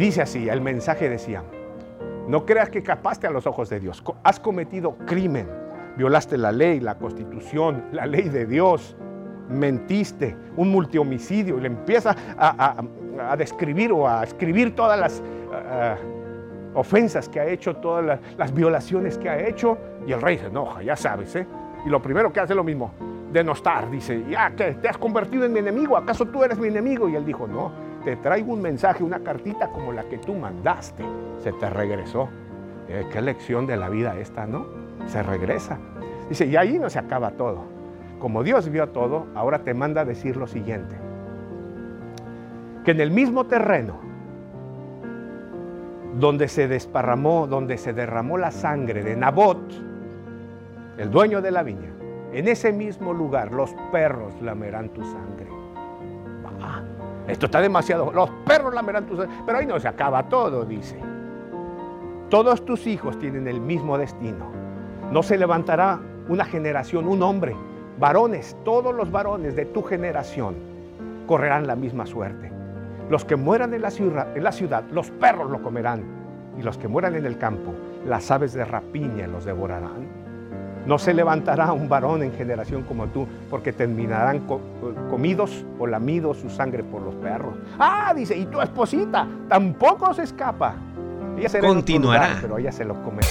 dice así, el mensaje decía, no creas que escapaste a los ojos de Dios, has cometido crimen, violaste la ley, la constitución, la ley de Dios, mentiste, un multihomicidio, y le empieza a, describir o a escribir todas las ofensas que ha hecho, todas las, violaciones que ha hecho, y el rey se enoja, ya sabes, ¿eh? Y lo primero que hace es lo mismo, denostar, dice, ya que te has convertido en mi enemigo, ¿acaso tú eres mi enemigo? Y él dijo, no, te traigo un mensaje, una cartita como la que tú mandaste, se te regresó. Eh, qué lección de la vida esta, ¿no? Se regresa. Dice, y ahí no se acaba todo. Como Dios vio todo, ahora te manda a decir lo siguiente, que en el mismo terreno donde se desparramó, donde se derramó la sangre de Nabot, el dueño de la viña, en ese mismo lugar los perros lamerán tu sangre. Esto está demasiado. Los perros lamerán tu sangre. Pero ahí no se acaba todo, dice. Todos tus hijos tienen el mismo destino. No se levantará una generación, un hombre, varones, todos los varones de tu generación correrán la misma suerte. Los que mueran en la, ciudad, en la ciudad, los perros lo comerán. Y los que mueran en el campo, las aves de rapiña los devorarán. No se levantará un varón en generación como tú, porque terminarán comidos o lamidos su sangre por los perros. Ah, dice, y tu esposita tampoco se escapa. Ella Continuará. pero ella se lo comerá.